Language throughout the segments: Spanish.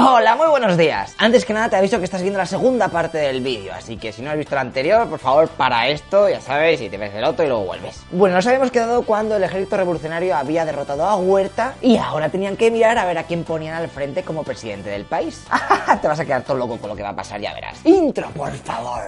Hola, muy buenos días. Antes que nada te aviso que estás viendo la segunda parte del vídeo, así que si no has visto la anterior, por favor para esto, ya sabes, y te ves el otro y luego vuelves. Bueno, nos habíamos quedado cuando el ejército revolucionario había derrotado a Huerta y ahora tenían que mirar a ver a quién ponían al frente como presidente del país. te vas a quedar todo loco con lo que va a pasar, ya verás. Intro, por favor.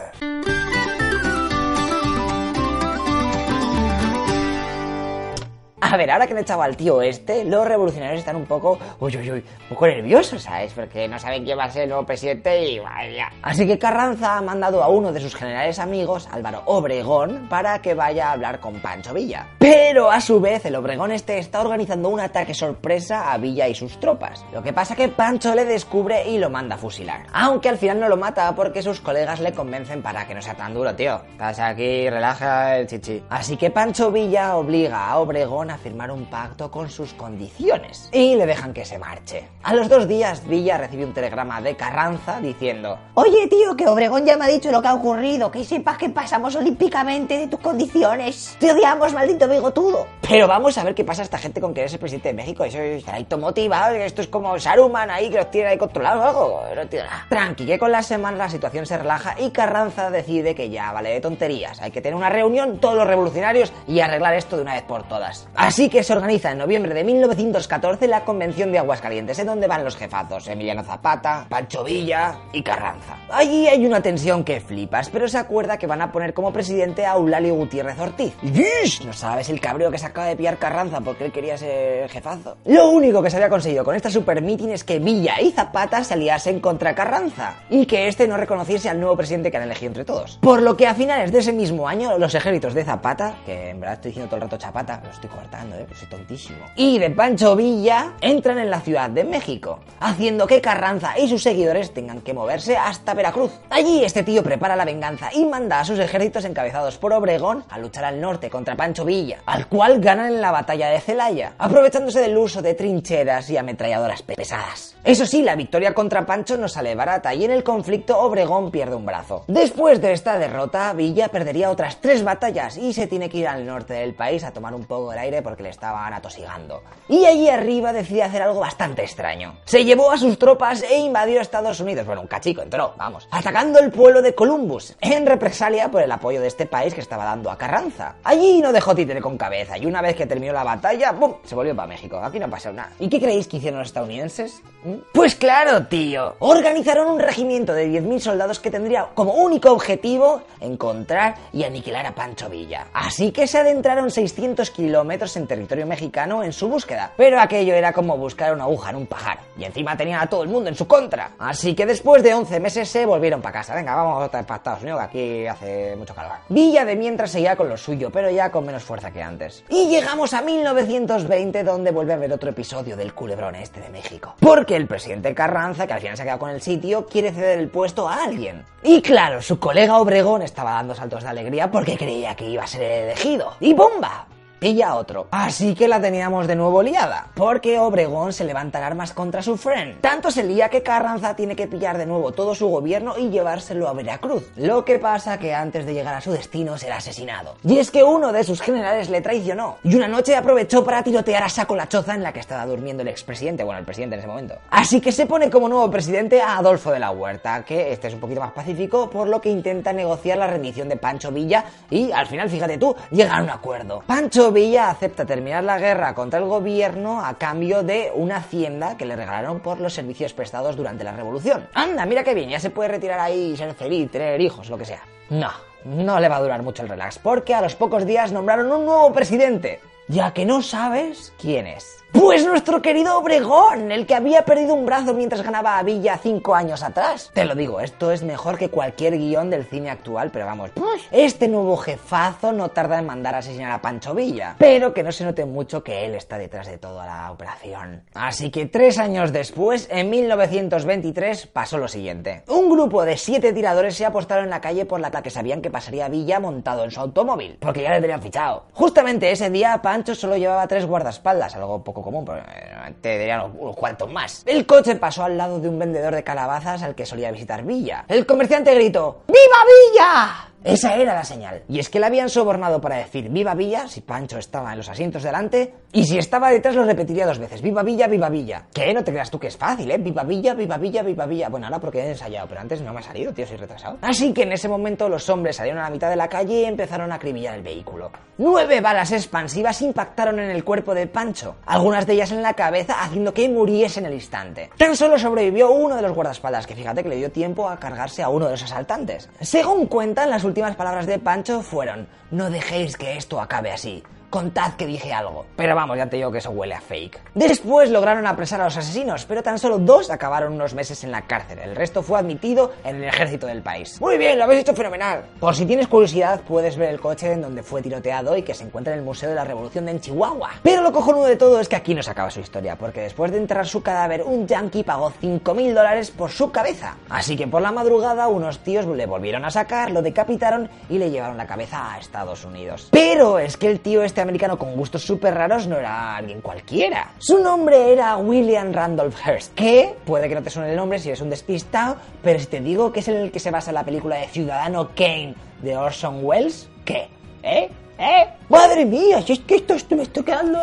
A ver, ahora que han echado al tío este, los revolucionarios están un poco, uy, uy, uy, un poco nerviosos, ¿sabes? Porque no saben quién va a ser el nuevo presidente y vaya. Así que Carranza ha mandado a uno de sus generales amigos, Álvaro Obregón, para que vaya a hablar con Pancho Villa. Pero a su vez, el Obregón este está organizando un ataque sorpresa a Villa y sus tropas. Lo que pasa que Pancho le descubre y lo manda a fusilar. Aunque al final no lo mata porque sus colegas le convencen para que no sea tan duro, tío. Estás aquí, relaja el chichi. Así que Pancho Villa obliga a Obregón a firmar un pacto con sus condiciones y le dejan que se marche. A los dos días, Villa recibe un telegrama de Carranza diciendo: Oye, tío, que Obregón ya me ha dicho lo que ha ocurrido, que sepas que pasamos olímpicamente de tus condiciones. Te odiamos, maldito bigotudo. Pero vamos a ver qué pasa a esta gente con que eres el presidente de México. Eso estará ahí motivado. Esto es como Saruman ahí que los tiene ahí controlados o algo. No tiene nada. Tranqui, que con las semanas la situación se relaja y Carranza decide que ya vale de tonterías. Hay que tener una reunión todos los revolucionarios y arreglar esto de una vez por todas. Así que se organiza en noviembre de 1914 la Convención de Aguascalientes, en donde van los jefazos Emiliano Zapata, Pancho Villa y Carranza. Allí hay una tensión que flipas, pero se acuerda que van a poner como presidente a Eulalio Gutiérrez Ortiz. ¡Yish! No sabes el cabreo que se acaba de pillar Carranza porque él quería ser jefazo. Lo único que se había conseguido con esta super meeting es que Villa y Zapata se aliasen contra Carranza y que este no reconociese al nuevo presidente que han elegido entre todos. Por lo que a finales de ese mismo año, los ejércitos de Zapata, que en verdad estoy diciendo todo el rato Chapata, lo estoy cortando, eh, tontísimo, y de Pancho Villa entran en la Ciudad de México, haciendo que Carranza y sus seguidores tengan que moverse hasta Veracruz. Allí este tío prepara la venganza y manda a sus ejércitos encabezados por Obregón a luchar al norte contra Pancho Villa, al cual ganan en la batalla de Celaya, aprovechándose del uso de trincheras y ametralladoras pesadas. Eso sí, la victoria contra Pancho no sale barata y en el conflicto Obregón pierde un brazo. Después de esta derrota, Villa perdería otras tres batallas y se tiene que ir al norte del país a tomar un poco de aire porque le estaban atosigando. Y allí arriba decide hacer algo bastante extraño. Se llevó a sus tropas e invadió Estados Unidos. Bueno, un cachico entró, vamos. Atacando el pueblo de Columbus, en represalia por el apoyo de este país que estaba dando a Carranza. Allí no dejó títere con cabeza y una vez que terminó la batalla, ¡bum! Se volvió para México. Aquí no pasado nada. ¿Y qué creéis que hicieron los estadounidenses? ¿Mm? Pues claro, tío. Organizaron un regimiento de 10.000 soldados que tendría como único objetivo encontrar y aniquilar a Pancho Villa. Así que se adentraron 600 kilómetros en territorio mexicano en su búsqueda. Pero aquello era como buscar una aguja en un pajar. Y encima tenían a todo el mundo en su contra. Así que después de 11 meses se volvieron para casa. Venga, vamos otra vez para Estados Unidos, que aquí hace mucho calor. Villa de mientras seguía con lo suyo, pero ya con menos fuerza que antes. Y llegamos a 1920, donde vuelve a haber otro episodio del culebrón este de México. Porque el presidente Carranza, que al final se ha quedado con el sitio, quiere ceder el puesto a alguien. Y claro, su colega Obregón estaba dando saltos de alegría porque creía que iba a ser el elegido. ¡Y bomba! Pilla otro. Así que la teníamos de nuevo liada, porque Obregón se levanta armas contra su friend. Tanto se lía que Carranza tiene que pillar de nuevo todo su gobierno y llevárselo a Veracruz. Lo que pasa que antes de llegar a su destino será asesinado. Y es que uno de sus generales le traicionó y una noche aprovechó para tirotear a saco la choza en la que estaba durmiendo el expresidente, bueno, el presidente en ese momento. Así que se pone como nuevo presidente a Adolfo de la Huerta, que este es un poquito más pacífico, por lo que intenta negociar la rendición de Pancho Villa y al final, fíjate tú, llegar a un acuerdo. Pancho Villa acepta terminar la guerra contra el gobierno a cambio de una hacienda que le regalaron por los servicios prestados durante la revolución. Anda, mira qué bien, ya se puede retirar ahí, ser feliz, tener hijos, lo que sea. No, no le va a durar mucho el relax, porque a los pocos días nombraron un nuevo presidente, ya que no sabes quién es. Pues nuestro querido Obregón, el que había perdido un brazo mientras ganaba a Villa cinco años atrás. Te lo digo, esto es mejor que cualquier guion del cine actual, pero vamos, este nuevo jefazo no tarda en mandar a asesinar a Pancho Villa, pero que no se note mucho que él está detrás de toda la operación. Así que tres años después, en 1923, pasó lo siguiente. Un grupo de siete tiradores se apostaron en la calle por la que sabían que pasaría Villa montado en su automóvil, porque ya le tenían fichado. Justamente ese día, Pancho solo llevaba tres guardaespaldas, algo poco común, pero eh, te dirían unos cuantos más. El coche pasó al lado de un vendedor de calabazas al que solía visitar Villa. El comerciante gritó ¡Viva Villa! Esa era la señal. Y es que la habían sobornado para decir viva Villa si Pancho estaba en los asientos delante y si estaba detrás lo repetiría dos veces. Viva Villa, viva Villa. Que no te creas tú que es fácil, ¿eh? Viva Villa, viva Villa, viva Villa. Bueno, ahora porque he ensayado, pero antes no me ha salido, tío, soy retrasado. Así que en ese momento los hombres salieron a la mitad de la calle y empezaron a acribillar el vehículo. Nueve balas expansivas impactaron en el cuerpo de Pancho, algunas de ellas en la cabeza, haciendo que muriese en el instante. Tan solo sobrevivió uno de los guardaespaldas, que fíjate que le dio tiempo a cargarse a uno de los asaltantes. Según cuentan, las últimas palabras de Pancho fueron: No dejéis que esto acabe así contad que dije algo. Pero vamos, ya te digo que eso huele a fake. Después lograron apresar a los asesinos, pero tan solo dos acabaron unos meses en la cárcel. El resto fue admitido en el ejército del país. Muy bien, lo habéis hecho fenomenal. Por si tienes curiosidad, puedes ver el coche en donde fue tiroteado y que se encuentra en el Museo de la Revolución de en Chihuahua. Pero lo cojonudo de todo es que aquí no se acaba su historia, porque después de enterrar su cadáver, un yankee pagó 5.000 dólares por su cabeza. Así que por la madrugada, unos tíos le volvieron a sacar, lo decapitaron y le llevaron la cabeza a Estados Unidos. Pero es que el tío este americano con gustos súper raros no era alguien cualquiera. Su nombre era William Randolph Hearst, que puede que no te suene el nombre si eres un despistado, pero si te digo que es en el que se basa la película de Ciudadano Kane de Orson Welles, ¿qué? ¿Eh? ¿Eh? ¡Madre mía! Si es que esto, me estoy quedando...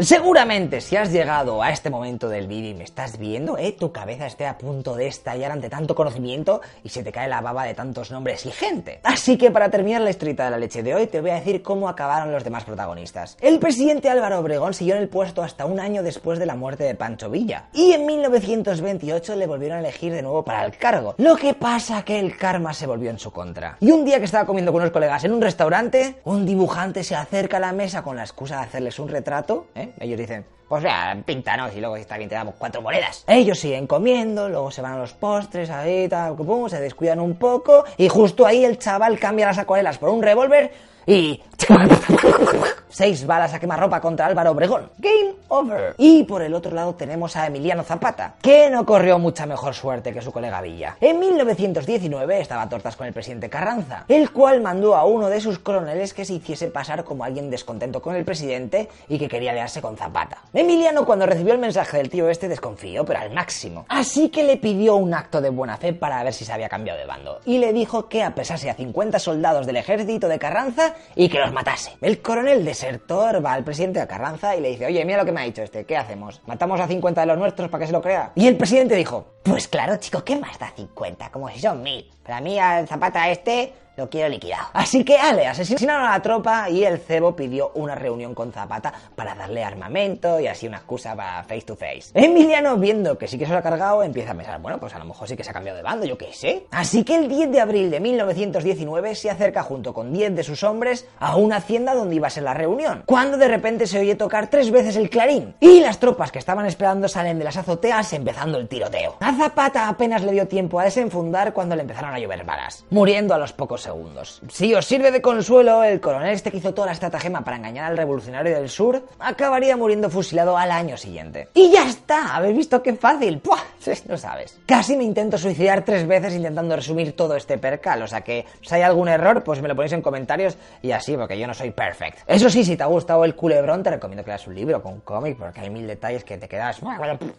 Seguramente, si has llegado a este momento del vídeo y me estás viendo, ¿eh? tu cabeza esté a punto de estallar ante tanto conocimiento y se te cae la baba de tantos nombres y gente. Así que para terminar la historieta de la leche de hoy, te voy a decir cómo acabaron los demás protagonistas. El presidente Álvaro Obregón siguió en el puesto hasta un año después de la muerte de Pancho Villa. Y en 1928 le volvieron a elegir de nuevo para el cargo. Lo que pasa que el karma se volvió en su contra. Y un día que estaba comiendo con unos colegas en un restaurante, un dibujante se acerca a la mesa con la excusa de hacerles un retrato. ¿eh? Ellos dicen, pues vea, píntanos y luego está bien te damos cuatro monedas. Ellos siguen comiendo, luego se van a los postres, ahí, tal, pum, se descuidan un poco y justo ahí el chaval cambia las acuarelas por un revólver y... Seis balas a quemarropa contra Álvaro Obregón. Game over. Y por el otro lado tenemos a Emiliano Zapata, que no corrió mucha mejor suerte que su colega Villa. En 1919 estaba a tortas con el presidente Carranza, el cual mandó a uno de sus coroneles que se hiciese pasar como alguien descontento con el presidente y que quería aliarse con Zapata. Emiliano cuando recibió el mensaje del tío este desconfió, pero al máximo. Así que le pidió un acto de buena fe para ver si se había cambiado de bando. Y le dijo que apresase a 50 soldados del ejército de Carranza y que los matase. El coronel desertor va al presidente de Carranza y le dice, oye, mira lo que me ha dicho este, ¿qué hacemos? ¿Matamos a 50 de los nuestros para que se lo crea? Y el presidente dijo, pues claro, chico, ¿qué más da 50? Como si son mil. Para mí al Zapata este lo quiero liquidado. Así que, ale, asesinaron a la tropa y el cebo pidió una reunión con Zapata para darle armamento y así una excusa para face to face. Emiliano, viendo que sí que se lo ha cargado, empieza a pensar, bueno, pues a lo mejor sí que se ha cambiado de bando, yo qué sé. Así que el 10 de abril de 1919 se acerca junto con 10 de sus hombres a una hacienda donde iba a ser la reunión, cuando de repente se oye tocar tres veces el clarín y las tropas que estaban esperando salen de las azoteas empezando el tiroteo. A Zapata apenas le dio tiempo a desenfundar cuando le empezaron a llover balas, muriendo a los pocos segundos. Si os sirve de consuelo, el coronel este que hizo toda la estratagema para engañar al revolucionario del sur acabaría muriendo fusilado al año siguiente. Y ya está, habéis visto qué fácil. ¡Puah! No sabes. Casi me intento suicidar tres veces intentando resumir todo este percal, o sea que si hay algún error, pues me lo ponéis en comentarios y así, porque yo no soy perfect. Eso sí, si te ha gustado el culebrón, te recomiendo que leas un libro con cómic, porque hay mil detalles que te quedas...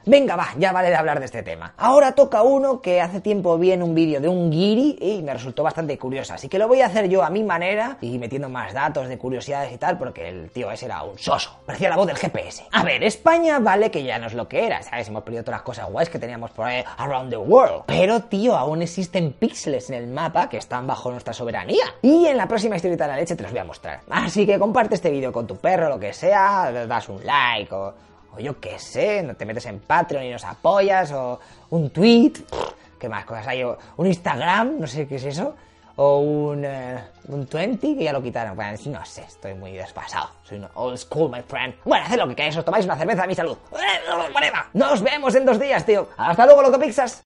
Venga, va, ya vale de hablar de este tema. Ahora toca uno que hace tiempo vi en un vídeo de un guiri y me resultó bastante curioso, así que lo voy a hacer yo a mi manera y metiendo más datos de curiosidades y tal, porque el tío ese era un soso. Parecía la voz del GPS. A ver, España vale que ya no es lo que era, ¿sabes? Hemos perdido todas las cosas guays que teníamos por ahí around the world. Pero, tío, aún existen píxeles en el mapa que están bajo nuestra soberanía. Y en la próxima historieta de la leche te los voy a mostrar. Así que comparte este vídeo con tu perro, lo que sea, das un like o, o yo qué sé, no te metes en Patreon y nos apoyas o un tweet. ¿Qué más cosas hay? Un Instagram, no sé qué es eso. O un, eh, un 20, que ya lo quitaron. Bueno, no sé, estoy muy desfasado. Soy un old school, my friend. Bueno, haced lo que queráis, os tomáis una cerveza a mi salud. Whatever. Nos vemos en dos días, tío. Hasta luego, loco Pixas.